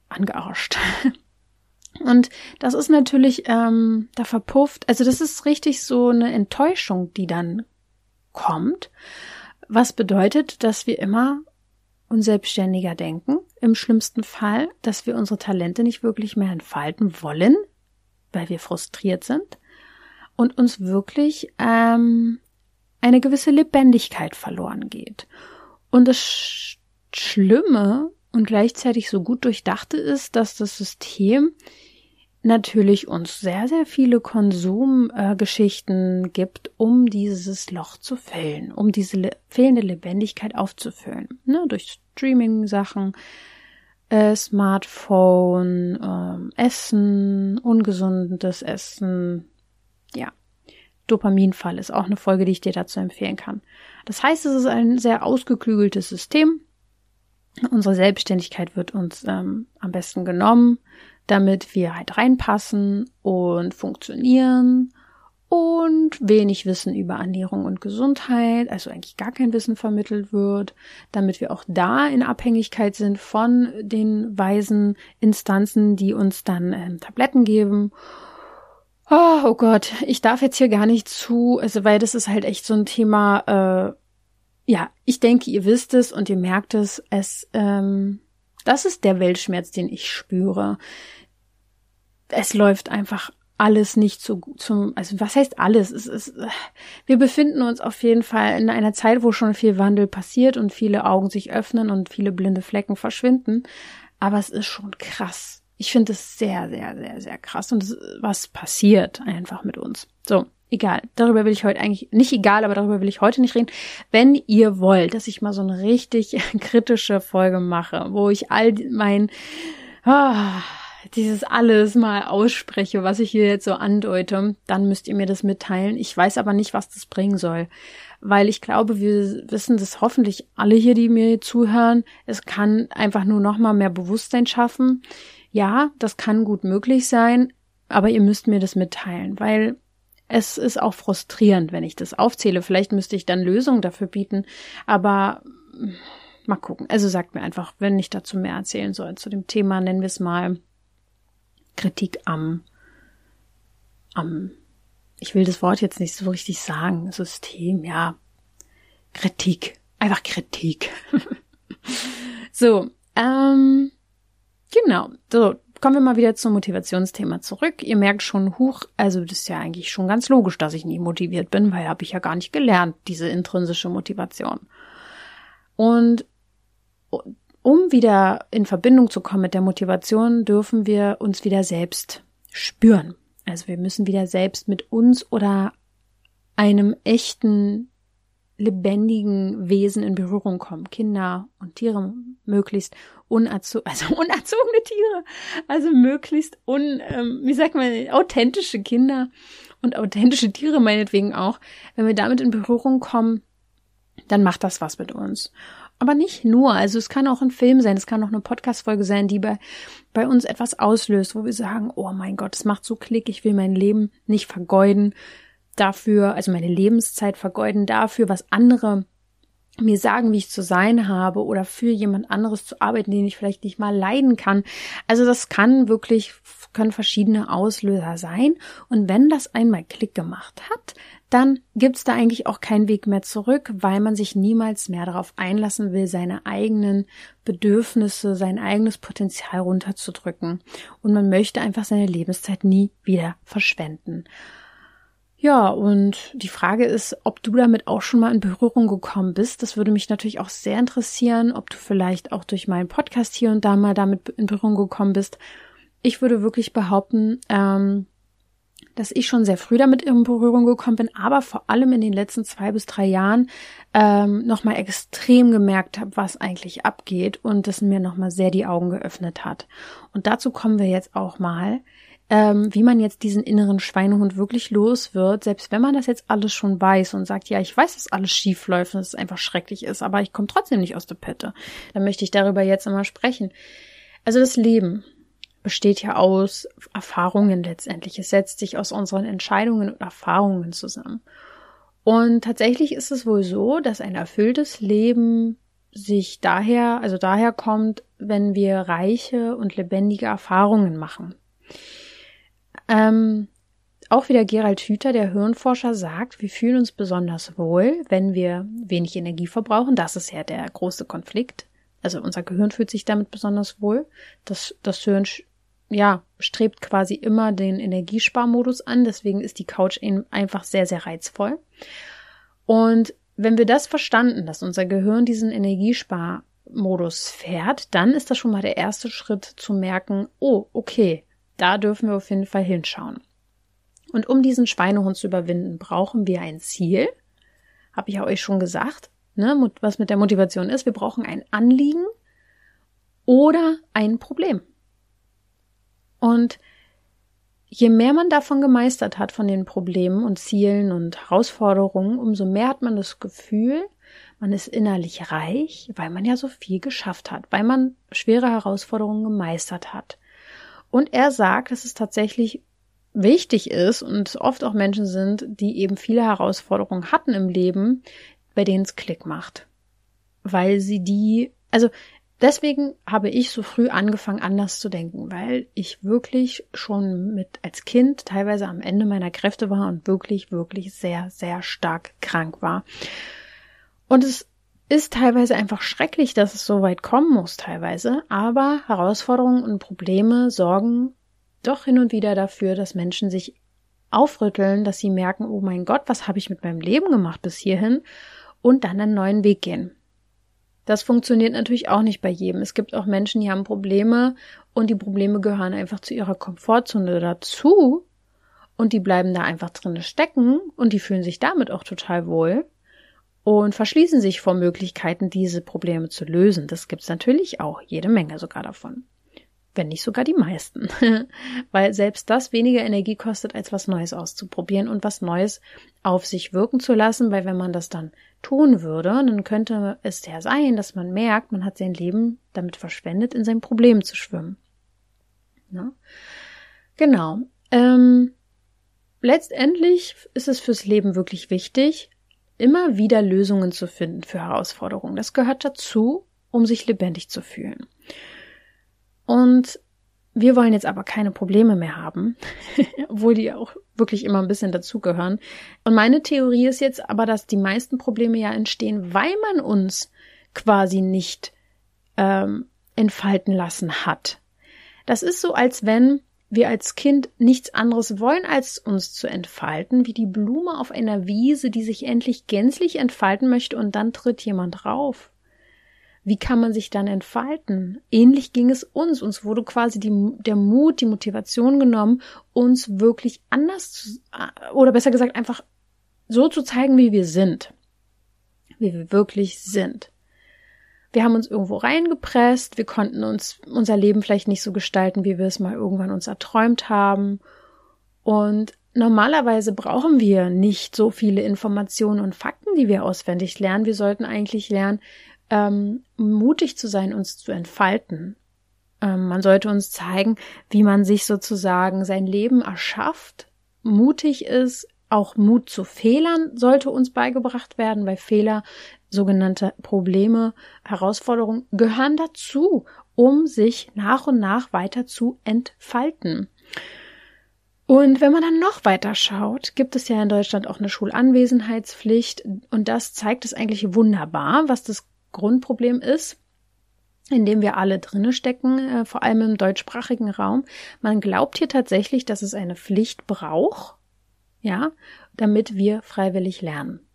Angearscht. Und das ist natürlich ähm, da verpufft. Also das ist richtig so eine Enttäuschung, die dann kommt. Was bedeutet, dass wir immer unselbstständiger denken. Im schlimmsten Fall, dass wir unsere Talente nicht wirklich mehr entfalten wollen, weil wir frustriert sind und uns wirklich ähm, eine gewisse Lebendigkeit verloren geht. Und Sch Schlimme und gleichzeitig so gut durchdachte ist, dass das System natürlich uns sehr, sehr viele Konsumgeschichten äh, gibt, um dieses Loch zu füllen, um diese le fehlende Lebendigkeit aufzufüllen. Ne? Durch Streaming-Sachen, äh, Smartphone, äh, Essen, ungesundes Essen, ja. Dopaminfall ist auch eine Folge, die ich dir dazu empfehlen kann. Das heißt, es ist ein sehr ausgeklügeltes System. Unsere Selbstständigkeit wird uns ähm, am besten genommen damit wir halt reinpassen und funktionieren und wenig Wissen über Ernährung und Gesundheit, also eigentlich gar kein Wissen vermittelt wird, damit wir auch da in Abhängigkeit sind von den weisen Instanzen, die uns dann ähm, Tabletten geben. Oh, oh, Gott, ich darf jetzt hier gar nicht zu, also weil das ist halt echt so ein Thema, äh, ja, ich denke, ihr wisst es und ihr merkt es, es, ähm, das ist der Weltschmerz, den ich spüre es läuft einfach alles nicht so gut zum, also was heißt alles? Es ist, wir befinden uns auf jeden Fall in einer Zeit, wo schon viel Wandel passiert und viele Augen sich öffnen und viele blinde Flecken verschwinden. Aber es ist schon krass. Ich finde es sehr, sehr, sehr, sehr krass und es, was passiert einfach mit uns. So, egal. Darüber will ich heute eigentlich, nicht egal, aber darüber will ich heute nicht reden. Wenn ihr wollt, dass ich mal so eine richtig kritische Folge mache, wo ich all mein, ah, dieses alles mal ausspreche, was ich hier jetzt so andeute, dann müsst ihr mir das mitteilen. Ich weiß aber nicht, was das bringen soll. Weil ich glaube, wir wissen das hoffentlich alle hier, die mir zuhören. Es kann einfach nur noch mal mehr Bewusstsein schaffen. Ja, das kann gut möglich sein, aber ihr müsst mir das mitteilen, weil es ist auch frustrierend, wenn ich das aufzähle. Vielleicht müsste ich dann Lösungen dafür bieten, aber mal gucken. Also sagt mir einfach, wenn ich dazu mehr erzählen soll zu dem Thema, nennen wir es mal Kritik am, am, ich will das Wort jetzt nicht so richtig sagen, System, ja, Kritik, einfach Kritik. so, ähm, genau, so, kommen wir mal wieder zum Motivationsthema zurück. Ihr merkt schon, huch, also das ist ja eigentlich schon ganz logisch, dass ich nie motiviert bin, weil habe ich ja gar nicht gelernt, diese intrinsische Motivation. Und um wieder in Verbindung zu kommen mit der Motivation, dürfen wir uns wieder selbst spüren. Also wir müssen wieder selbst mit uns oder einem echten lebendigen Wesen in Berührung kommen. Kinder und Tiere möglichst unerzo also unerzogene Tiere, also möglichst un, ähm, wie sagt man, authentische Kinder und authentische Tiere meinetwegen auch. Wenn wir damit in Berührung kommen, dann macht das was mit uns. Aber nicht nur. Also es kann auch ein Film sein, es kann auch eine Podcast-Folge sein, die bei, bei uns etwas auslöst, wo wir sagen, oh mein Gott, es macht so Klick, ich will mein Leben nicht vergeuden dafür, also meine Lebenszeit vergeuden dafür, was andere mir sagen, wie ich zu sein habe oder für jemand anderes zu arbeiten, den ich vielleicht nicht mal leiden kann. Also das kann wirklich, können verschiedene Auslöser sein. Und wenn das einmal Klick gemacht hat, dann gibt's da eigentlich auch keinen Weg mehr zurück, weil man sich niemals mehr darauf einlassen will, seine eigenen Bedürfnisse, sein eigenes Potenzial runterzudrücken. Und man möchte einfach seine Lebenszeit nie wieder verschwenden. Ja, und die Frage ist, ob du damit auch schon mal in Berührung gekommen bist. Das würde mich natürlich auch sehr interessieren, ob du vielleicht auch durch meinen Podcast hier und da mal damit in Berührung gekommen bist. Ich würde wirklich behaupten, ähm, dass ich schon sehr früh damit in Berührung gekommen bin, aber vor allem in den letzten zwei bis drei Jahren ähm, nochmal extrem gemerkt habe, was eigentlich abgeht und das mir nochmal sehr die Augen geöffnet hat. Und dazu kommen wir jetzt auch mal ähm, wie man jetzt diesen inneren Schweinehund wirklich los wird, selbst wenn man das jetzt alles schon weiß und sagt, ja, ich weiß, dass alles schief läuft und es einfach schrecklich ist, aber ich komme trotzdem nicht aus der Pette. Dann möchte ich darüber jetzt einmal sprechen. Also das Leben besteht ja aus Erfahrungen letztendlich. Es setzt sich aus unseren Entscheidungen und Erfahrungen zusammen. Und tatsächlich ist es wohl so, dass ein erfülltes Leben sich daher, also daher kommt, wenn wir reiche und lebendige Erfahrungen machen. Ähm, auch wieder Gerald Hüther, der Hirnforscher, sagt, wir fühlen uns besonders wohl, wenn wir wenig Energie verbrauchen. Das ist ja der große Konflikt. Also unser Gehirn fühlt sich damit besonders wohl. Das, das Hirn, ja, strebt quasi immer den Energiesparmodus an. Deswegen ist die Couch einfach sehr, sehr reizvoll. Und wenn wir das verstanden, dass unser Gehirn diesen Energiesparmodus fährt, dann ist das schon mal der erste Schritt zu merken, oh, okay, da dürfen wir auf jeden Fall hinschauen. Und um diesen Schweinehund zu überwinden, brauchen wir ein Ziel. Habe ich ja euch schon gesagt, ne, was mit der Motivation ist. Wir brauchen ein Anliegen oder ein Problem. Und je mehr man davon gemeistert hat, von den Problemen und Zielen und Herausforderungen, umso mehr hat man das Gefühl, man ist innerlich reich, weil man ja so viel geschafft hat, weil man schwere Herausforderungen gemeistert hat. Und er sagt, dass es tatsächlich wichtig ist und oft auch Menschen sind, die eben viele Herausforderungen hatten im Leben, bei denen es Klick macht. Weil sie die, also deswegen habe ich so früh angefangen, anders zu denken, weil ich wirklich schon mit als Kind teilweise am Ende meiner Kräfte war und wirklich, wirklich sehr, sehr stark krank war. Und es ist teilweise einfach schrecklich, dass es so weit kommen muss, teilweise, aber Herausforderungen und Probleme sorgen doch hin und wieder dafür, dass Menschen sich aufrütteln, dass sie merken, oh mein Gott, was habe ich mit meinem Leben gemacht bis hierhin und dann einen neuen Weg gehen. Das funktioniert natürlich auch nicht bei jedem. Es gibt auch Menschen, die haben Probleme und die Probleme gehören einfach zu ihrer Komfortzone dazu und die bleiben da einfach drinne stecken und die fühlen sich damit auch total wohl und verschließen sich vor Möglichkeiten, diese Probleme zu lösen. Das gibt's natürlich auch, jede Menge sogar davon. Wenn nicht sogar die meisten. Weil selbst das weniger Energie kostet, als was Neues auszuprobieren und was Neues auf sich wirken zu lassen, weil wenn man das dann tun würde, dann könnte es ja sein, dass man merkt, man hat sein Leben damit verschwendet, in sein Problem zu schwimmen. Ja? Genau. Ähm, letztendlich ist es fürs Leben wirklich wichtig, immer wieder Lösungen zu finden für Herausforderungen. Das gehört dazu, um sich lebendig zu fühlen. Und wir wollen jetzt aber keine Probleme mehr haben, obwohl die auch wirklich immer ein bisschen dazugehören. Und meine Theorie ist jetzt aber, dass die meisten Probleme ja entstehen, weil man uns quasi nicht ähm, entfalten lassen hat. Das ist so, als wenn wir als Kind nichts anderes wollen, als uns zu entfalten, wie die Blume auf einer Wiese, die sich endlich gänzlich entfalten möchte und dann tritt jemand drauf. Wie kann man sich dann entfalten? Ähnlich ging es uns. Uns wurde quasi die, der Mut, die Motivation genommen, uns wirklich anders zu, oder besser gesagt einfach so zu zeigen, wie wir sind. Wie wir wirklich sind. Wir haben uns irgendwo reingepresst, wir konnten uns unser Leben vielleicht nicht so gestalten, wie wir es mal irgendwann uns erträumt haben. Und normalerweise brauchen wir nicht so viele Informationen und Fakten, die wir auswendig lernen. Wir sollten eigentlich lernen, ähm, mutig zu sein, uns zu entfalten. Ähm, man sollte uns zeigen, wie man sich sozusagen sein Leben erschafft, mutig ist, auch Mut zu Fehlern sollte uns beigebracht werden, weil Fehler, sogenannte Probleme, Herausforderungen gehören dazu, um sich nach und nach weiter zu entfalten. Und wenn man dann noch weiter schaut, gibt es ja in Deutschland auch eine Schulanwesenheitspflicht und das zeigt es eigentlich wunderbar, was das Grundproblem ist, in dem wir alle drinne stecken, äh, vor allem im deutschsprachigen Raum. Man glaubt hier tatsächlich, dass es eine Pflicht braucht, ja, damit wir freiwillig lernen.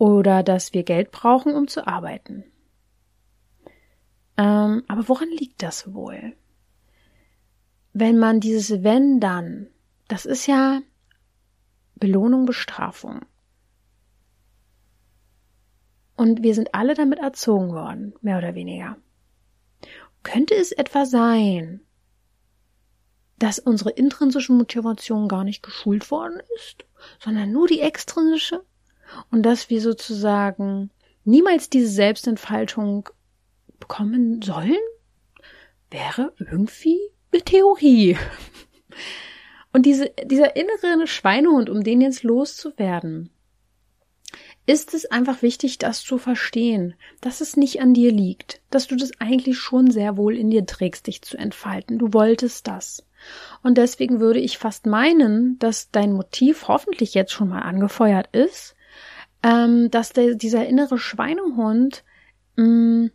Oder dass wir Geld brauchen, um zu arbeiten. Ähm, aber woran liegt das wohl? Wenn man dieses wenn dann, das ist ja Belohnung, Bestrafung. Und wir sind alle damit erzogen worden, mehr oder weniger. Könnte es etwa sein, dass unsere intrinsische Motivation gar nicht geschult worden ist, sondern nur die extrinsische? Und dass wir sozusagen niemals diese Selbstentfaltung bekommen sollen? Wäre irgendwie eine Theorie. Und diese, dieser innere Schweinehund, um den jetzt loszuwerden, ist es einfach wichtig, das zu verstehen, dass es nicht an dir liegt, dass du das eigentlich schon sehr wohl in dir trägst, dich zu entfalten. Du wolltest das. Und deswegen würde ich fast meinen, dass dein Motiv hoffentlich jetzt schon mal angefeuert ist, ähm, dass der, dieser innere Schweinehund, mh, mm,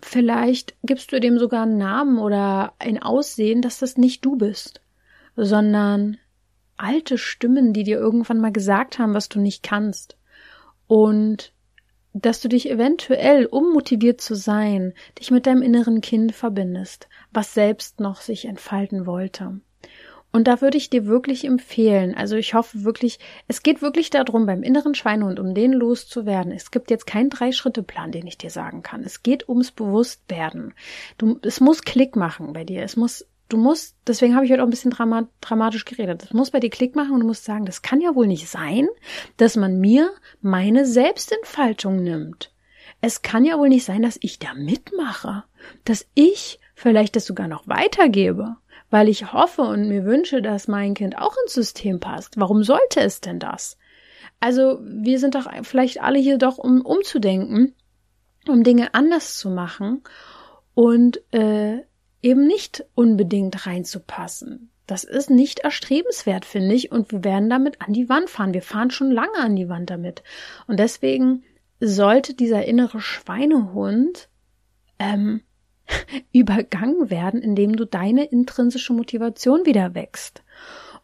vielleicht gibst du dem sogar einen Namen oder ein Aussehen, dass das nicht du bist, sondern alte Stimmen, die dir irgendwann mal gesagt haben, was du nicht kannst. Und dass du dich eventuell, um motiviert zu sein, dich mit deinem inneren Kind verbindest, was selbst noch sich entfalten wollte. Und da würde ich dir wirklich empfehlen, also ich hoffe wirklich, es geht wirklich darum, beim inneren Schweinehund, um den loszuwerden. Es gibt jetzt keinen Drei-Schritte-Plan, den ich dir sagen kann. Es geht ums Bewusstwerden. Du, es muss Klick machen bei dir. Es muss du musst, deswegen habe ich heute auch ein bisschen dramat, dramatisch geredet, das muss bei dir Klick machen und du musst sagen, das kann ja wohl nicht sein, dass man mir meine Selbstentfaltung nimmt. Es kann ja wohl nicht sein, dass ich da mitmache, dass ich vielleicht das sogar noch weitergebe, weil ich hoffe und mir wünsche, dass mein Kind auch ins System passt. Warum sollte es denn das? Also wir sind doch vielleicht alle hier doch, um umzudenken, um Dinge anders zu machen und äh, eben nicht unbedingt reinzupassen. Das ist nicht erstrebenswert, finde ich, und wir werden damit an die Wand fahren. Wir fahren schon lange an die Wand damit. Und deswegen sollte dieser innere Schweinehund ähm, übergangen werden, indem du deine intrinsische Motivation wieder wächst.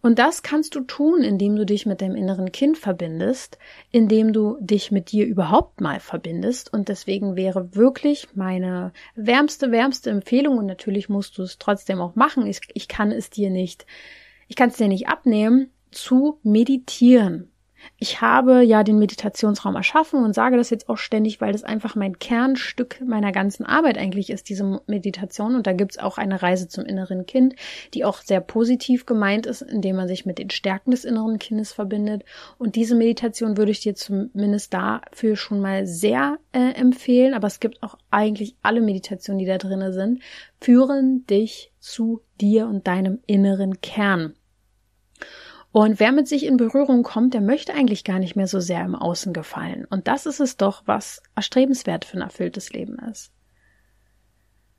Und das kannst du tun, indem du dich mit deinem inneren Kind verbindest, indem du dich mit dir überhaupt mal verbindest. Und deswegen wäre wirklich meine wärmste, wärmste Empfehlung, und natürlich musst du es trotzdem auch machen, ich, ich kann es dir nicht, ich kann es dir nicht abnehmen, zu meditieren. Ich habe ja den Meditationsraum erschaffen und sage das jetzt auch ständig, weil das einfach mein Kernstück meiner ganzen Arbeit eigentlich ist, diese Meditation. Und da gibt's auch eine Reise zum inneren Kind, die auch sehr positiv gemeint ist, indem man sich mit den Stärken des inneren Kindes verbindet. Und diese Meditation würde ich dir zumindest dafür schon mal sehr äh, empfehlen. Aber es gibt auch eigentlich alle Meditationen, die da drinnen sind, führen dich zu dir und deinem inneren Kern. Und wer mit sich in Berührung kommt, der möchte eigentlich gar nicht mehr so sehr im Außen gefallen. Und das ist es doch, was erstrebenswert für ein erfülltes Leben ist.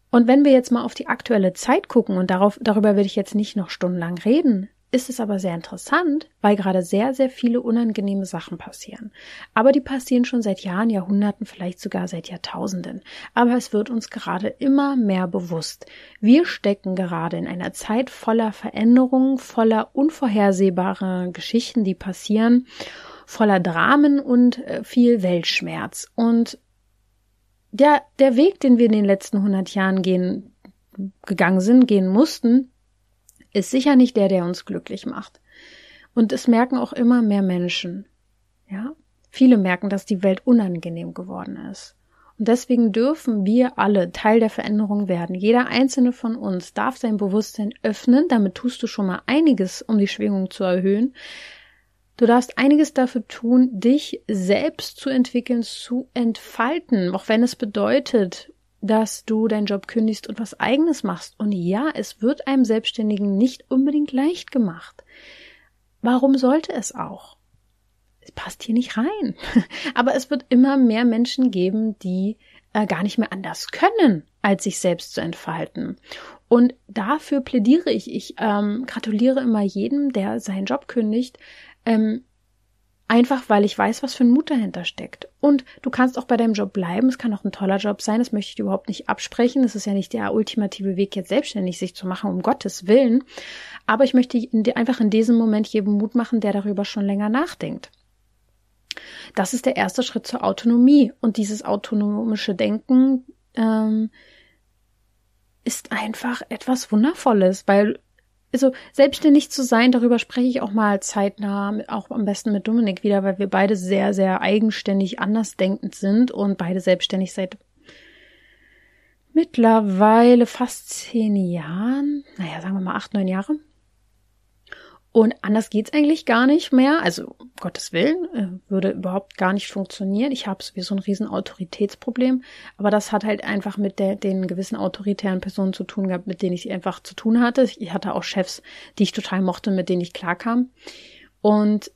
Und wenn wir jetzt mal auf die aktuelle Zeit gucken, und darauf, darüber will ich jetzt nicht noch stundenlang reden, ist es aber sehr interessant, weil gerade sehr, sehr viele unangenehme Sachen passieren. Aber die passieren schon seit Jahren, Jahrhunderten, vielleicht sogar seit Jahrtausenden. Aber es wird uns gerade immer mehr bewusst. Wir stecken gerade in einer Zeit voller Veränderungen, voller unvorhersehbarer Geschichten, die passieren, voller Dramen und äh, viel Weltschmerz. Und der, der Weg, den wir in den letzten 100 Jahren gehen, gegangen sind, gehen mussten, ist sicher nicht der, der uns glücklich macht. Und es merken auch immer mehr Menschen. Ja? Viele merken, dass die Welt unangenehm geworden ist. Und deswegen dürfen wir alle Teil der Veränderung werden. Jeder einzelne von uns darf sein Bewusstsein öffnen. Damit tust du schon mal einiges, um die Schwingung zu erhöhen. Du darfst einiges dafür tun, dich selbst zu entwickeln, zu entfalten, auch wenn es bedeutet, dass du deinen Job kündigst und was eigenes machst. Und ja, es wird einem Selbstständigen nicht unbedingt leicht gemacht. Warum sollte es auch? Es passt hier nicht rein. Aber es wird immer mehr Menschen geben, die äh, gar nicht mehr anders können, als sich selbst zu entfalten. Und dafür plädiere ich. Ich ähm, gratuliere immer jedem, der seinen Job kündigt, ähm, Einfach weil ich weiß, was für ein Mut dahinter steckt. Und du kannst auch bei deinem Job bleiben. Es kann auch ein toller Job sein. Das möchte ich dir überhaupt nicht absprechen. Das ist ja nicht der ultimative Weg, jetzt selbstständig sich zu machen, um Gottes Willen. Aber ich möchte einfach in diesem Moment jedem Mut machen, der darüber schon länger nachdenkt. Das ist der erste Schritt zur Autonomie. Und dieses autonomische Denken ähm, ist einfach etwas Wundervolles, weil also selbstständig zu sein, darüber spreche ich auch mal zeitnah, auch am besten mit Dominik wieder, weil wir beide sehr, sehr eigenständig andersdenkend sind und beide selbstständig seit mittlerweile fast zehn Jahren, naja, sagen wir mal acht, neun Jahre. Und anders geht's eigentlich gar nicht mehr. Also, um Gottes Willen, äh, würde überhaupt gar nicht funktionieren. Ich habe sowieso ein riesen Autoritätsproblem. Aber das hat halt einfach mit der, den gewissen autoritären Personen zu tun gehabt, mit denen ich einfach zu tun hatte. Ich hatte auch Chefs, die ich total mochte, mit denen ich klarkam. Und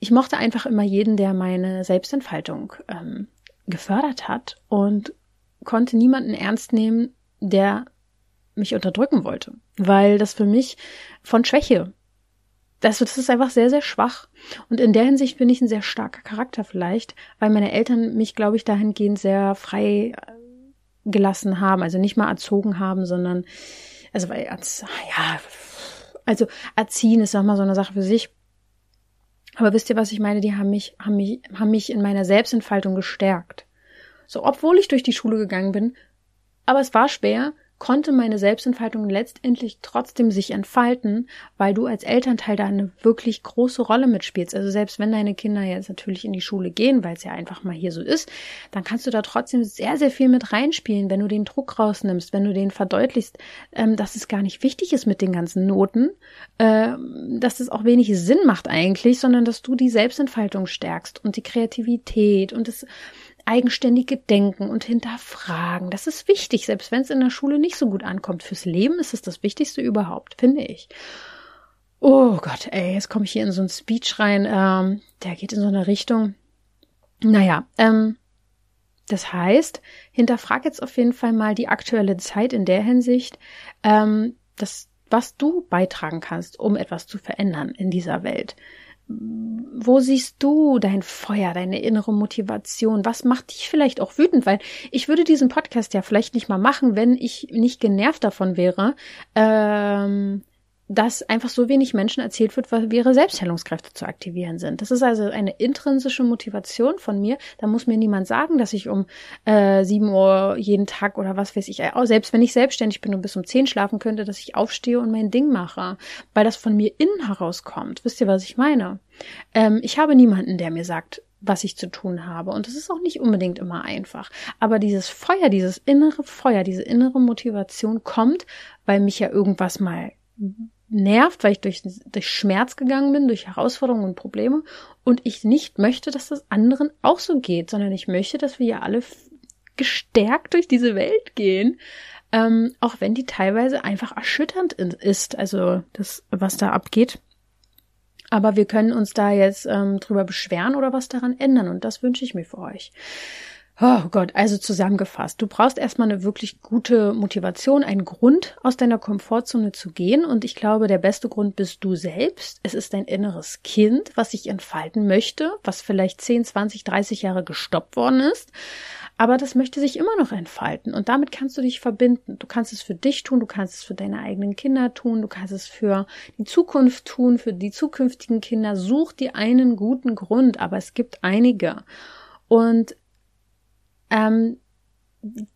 ich mochte einfach immer jeden, der meine Selbstentfaltung ähm, gefördert hat und konnte niemanden ernst nehmen, der mich unterdrücken wollte, weil das für mich von Schwäche das, das ist einfach sehr, sehr schwach. Und in der Hinsicht bin ich ein sehr starker Charakter vielleicht, weil meine Eltern mich, glaube ich, dahingehend sehr frei äh, gelassen haben, also nicht mal erzogen haben, sondern, also weil, ja, also erziehen ist auch mal so eine Sache für sich. Aber wisst ihr, was ich meine? Die haben mich, haben mich, haben mich in meiner Selbstentfaltung gestärkt. So, obwohl ich durch die Schule gegangen bin, aber es war schwer, konnte meine Selbstentfaltung letztendlich trotzdem sich entfalten, weil du als Elternteil da eine wirklich große Rolle mitspielst. Also selbst wenn deine Kinder jetzt natürlich in die Schule gehen, weil es ja einfach mal hier so ist, dann kannst du da trotzdem sehr, sehr viel mit reinspielen, wenn du den Druck rausnimmst, wenn du den verdeutlichst, ähm, dass es gar nicht wichtig ist mit den ganzen Noten, äh, dass es auch wenig Sinn macht eigentlich, sondern dass du die Selbstentfaltung stärkst und die Kreativität und das eigenständige Denken und hinterfragen. Das ist wichtig, selbst wenn es in der Schule nicht so gut ankommt. Fürs Leben ist es das Wichtigste überhaupt, finde ich. Oh Gott, ey, jetzt komme ich hier in so einen Speech rein, ähm, der geht in so eine Richtung. Naja, ähm, das heißt, hinterfrag jetzt auf jeden Fall mal die aktuelle Zeit in der Hinsicht, ähm, dass was du beitragen kannst, um etwas zu verändern in dieser Welt wo siehst du dein Feuer, deine innere Motivation? Was macht dich vielleicht auch wütend? Weil ich würde diesen Podcast ja vielleicht nicht mal machen, wenn ich nicht genervt davon wäre, ähm, dass einfach so wenig Menschen erzählt wird, wie ihre Selbstheilungskräfte zu aktivieren sind. Das ist also eine intrinsische Motivation von mir. Da muss mir niemand sagen, dass ich um äh, 7 Uhr jeden Tag oder was weiß ich, äh, selbst wenn ich selbstständig bin und bis um 10 schlafen könnte, dass ich aufstehe und mein Ding mache, weil das von mir innen herauskommt. Wisst ihr, was ich meine? Ähm, ich habe niemanden, der mir sagt, was ich zu tun habe. Und das ist auch nicht unbedingt immer einfach. Aber dieses Feuer, dieses innere Feuer, diese innere Motivation kommt, weil mich ja irgendwas mal nervt, weil ich durch, durch Schmerz gegangen bin, durch Herausforderungen und Probleme und ich nicht möchte, dass das anderen auch so geht, sondern ich möchte, dass wir ja alle gestärkt durch diese Welt gehen, ähm, auch wenn die teilweise einfach erschütternd ist, also das, was da abgeht. Aber wir können uns da jetzt ähm, drüber beschweren oder was daran ändern und das wünsche ich mir für euch. Oh Gott, also zusammengefasst. Du brauchst erstmal eine wirklich gute Motivation, einen Grund, aus deiner Komfortzone zu gehen. Und ich glaube, der beste Grund bist du selbst. Es ist dein inneres Kind, was sich entfalten möchte, was vielleicht 10, 20, 30 Jahre gestoppt worden ist. Aber das möchte sich immer noch entfalten. Und damit kannst du dich verbinden. Du kannst es für dich tun, du kannst es für deine eigenen Kinder tun, du kannst es für die Zukunft tun, für die zukünftigen Kinder. Such dir einen guten Grund, aber es gibt einige. Und ähm,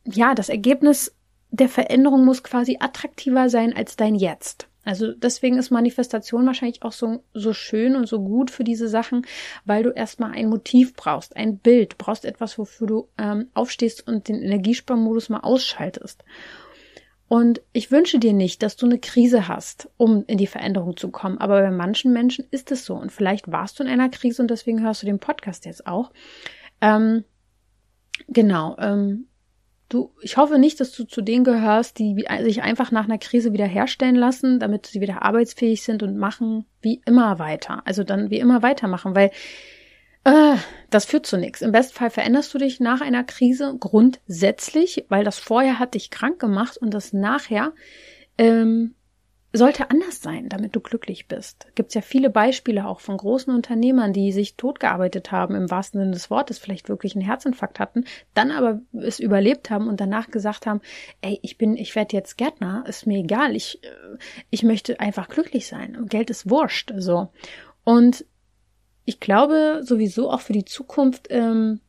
ja, das Ergebnis der Veränderung muss quasi attraktiver sein als dein Jetzt. Also deswegen ist Manifestation wahrscheinlich auch so, so schön und so gut für diese Sachen, weil du erstmal ein Motiv brauchst, ein Bild, du brauchst etwas, wofür du ähm, aufstehst und den Energiesparmodus mal ausschaltest. Und ich wünsche dir nicht, dass du eine Krise hast, um in die Veränderung zu kommen. Aber bei manchen Menschen ist es so. Und vielleicht warst du in einer Krise und deswegen hörst du den Podcast jetzt auch. Ähm, genau. Ähm, du, ich hoffe nicht, dass du zu denen gehörst, die sich einfach nach einer Krise wieder herstellen lassen, damit sie wieder arbeitsfähig sind und machen wie immer weiter. Also dann wie immer weitermachen, weil äh, das führt zu nichts. Im Bestfall veränderst du dich nach einer Krise grundsätzlich, weil das vorher hat dich krank gemacht und das nachher ähm, sollte anders sein, damit du glücklich bist. Gibt es ja viele Beispiele auch von großen Unternehmern, die sich totgearbeitet haben, im wahrsten Sinne des Wortes, vielleicht wirklich einen Herzinfarkt hatten, dann aber es überlebt haben und danach gesagt haben, ey, ich bin, ich werde jetzt Gärtner, ist mir egal, ich, äh, ich möchte einfach glücklich sein. Geld ist wurscht, so. Und ich glaube sowieso auch für die Zukunft, ähm,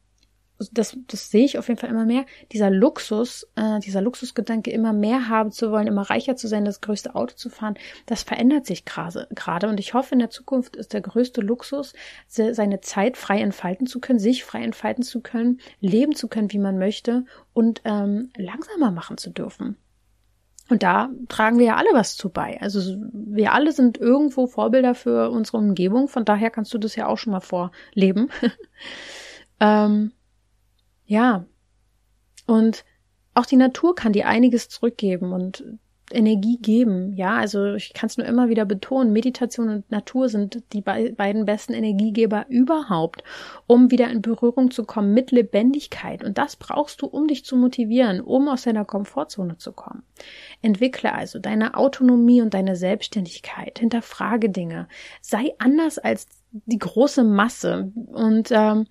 das, das sehe ich auf jeden Fall immer mehr, dieser Luxus, äh, dieser Luxusgedanke, immer mehr haben zu wollen, immer reicher zu sein, das größte Auto zu fahren, das verändert sich gerade. Und ich hoffe, in der Zukunft ist der größte Luxus, seine Zeit frei entfalten zu können, sich frei entfalten zu können, leben zu können, wie man möchte und ähm, langsamer machen zu dürfen. Und da tragen wir ja alle was zu bei. Also wir alle sind irgendwo Vorbilder für unsere Umgebung. Von daher kannst du das ja auch schon mal vorleben. ähm, ja. Und auch die Natur kann dir einiges zurückgeben und Energie geben. Ja, also ich kann es nur immer wieder betonen, Meditation und Natur sind die be beiden besten Energiegeber überhaupt, um wieder in Berührung zu kommen mit Lebendigkeit. Und das brauchst du, um dich zu motivieren, um aus deiner Komfortzone zu kommen. Entwickle also deine Autonomie und deine Selbstständigkeit. Hinterfrage Dinge. Sei anders als die große Masse und ähm,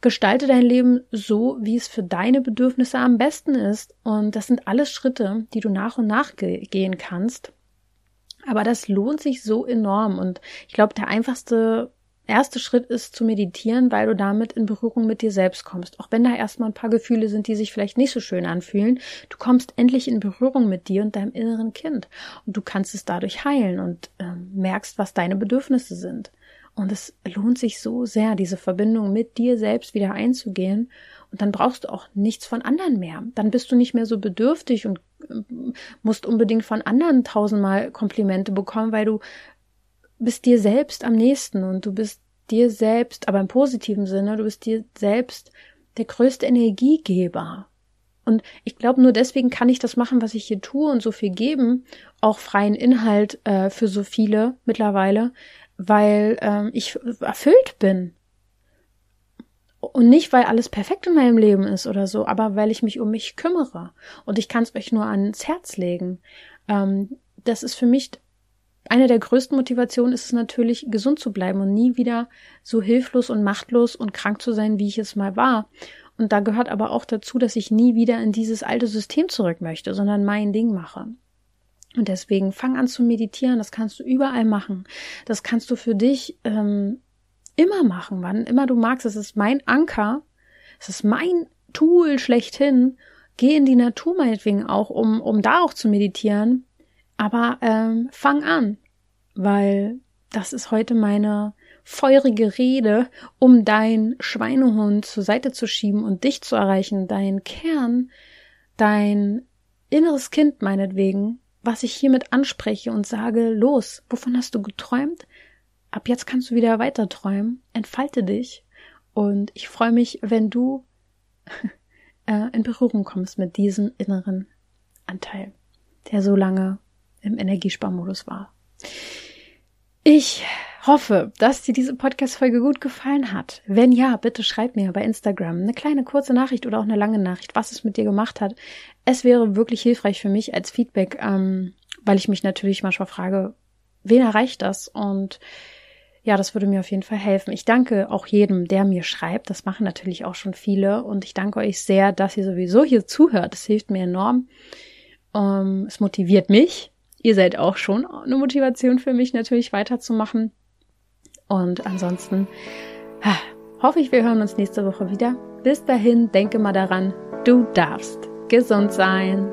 Gestalte dein Leben so, wie es für deine Bedürfnisse am besten ist. Und das sind alles Schritte, die du nach und nach ge gehen kannst. Aber das lohnt sich so enorm. Und ich glaube, der einfachste erste Schritt ist zu meditieren, weil du damit in Berührung mit dir selbst kommst. Auch wenn da erstmal ein paar Gefühle sind, die sich vielleicht nicht so schön anfühlen, du kommst endlich in Berührung mit dir und deinem inneren Kind. Und du kannst es dadurch heilen und äh, merkst, was deine Bedürfnisse sind. Und es lohnt sich so sehr, diese Verbindung mit dir selbst wieder einzugehen. Und dann brauchst du auch nichts von anderen mehr. Dann bist du nicht mehr so bedürftig und äh, musst unbedingt von anderen tausendmal Komplimente bekommen, weil du bist dir selbst am nächsten und du bist dir selbst, aber im positiven Sinne, du bist dir selbst der größte Energiegeber. Und ich glaube, nur deswegen kann ich das machen, was ich hier tue und so viel geben, auch freien Inhalt äh, für so viele mittlerweile, weil ähm, ich erfüllt bin. Und nicht, weil alles perfekt in meinem Leben ist oder so, aber weil ich mich um mich kümmere. Und ich kann es euch nur ans Herz legen. Ähm, das ist für mich eine der größten Motivationen ist es natürlich, gesund zu bleiben und nie wieder so hilflos und machtlos und krank zu sein, wie ich es mal war. Und da gehört aber auch dazu, dass ich nie wieder in dieses alte System zurück möchte, sondern mein Ding mache. Und deswegen fang an zu meditieren. Das kannst du überall machen. Das kannst du für dich ähm, immer machen, wann immer du magst. Es ist mein Anker. Es ist mein Tool schlechthin. Geh in die Natur meinetwegen auch, um, um da auch zu meditieren. Aber ähm, fang an, weil das ist heute meine feurige Rede, um dein Schweinehund zur Seite zu schieben und dich zu erreichen, dein Kern, dein inneres Kind meinetwegen, was ich hiermit anspreche und sage, los, wovon hast du geträumt? Ab jetzt kannst du wieder weiter träumen, entfalte dich und ich freue mich, wenn du äh, in Berührung kommst mit diesem inneren Anteil, der so lange im Energiesparmodus war. Ich hoffe, dass dir diese Podcast-Folge gut gefallen hat. Wenn ja, bitte schreib mir bei Instagram eine kleine kurze Nachricht oder auch eine lange Nachricht, was es mit dir gemacht hat. Es wäre wirklich hilfreich für mich als Feedback, ähm, weil ich mich natürlich manchmal frage, wen erreicht das? Und ja, das würde mir auf jeden Fall helfen. Ich danke auch jedem, der mir schreibt. Das machen natürlich auch schon viele. Und ich danke euch sehr, dass ihr sowieso hier zuhört. Das hilft mir enorm. Ähm, es motiviert mich. Ihr seid auch schon eine Motivation für mich, natürlich weiterzumachen. Und ansonsten hoffe ich, wir hören uns nächste Woche wieder. Bis dahin, denke mal daran, du darfst gesund sein.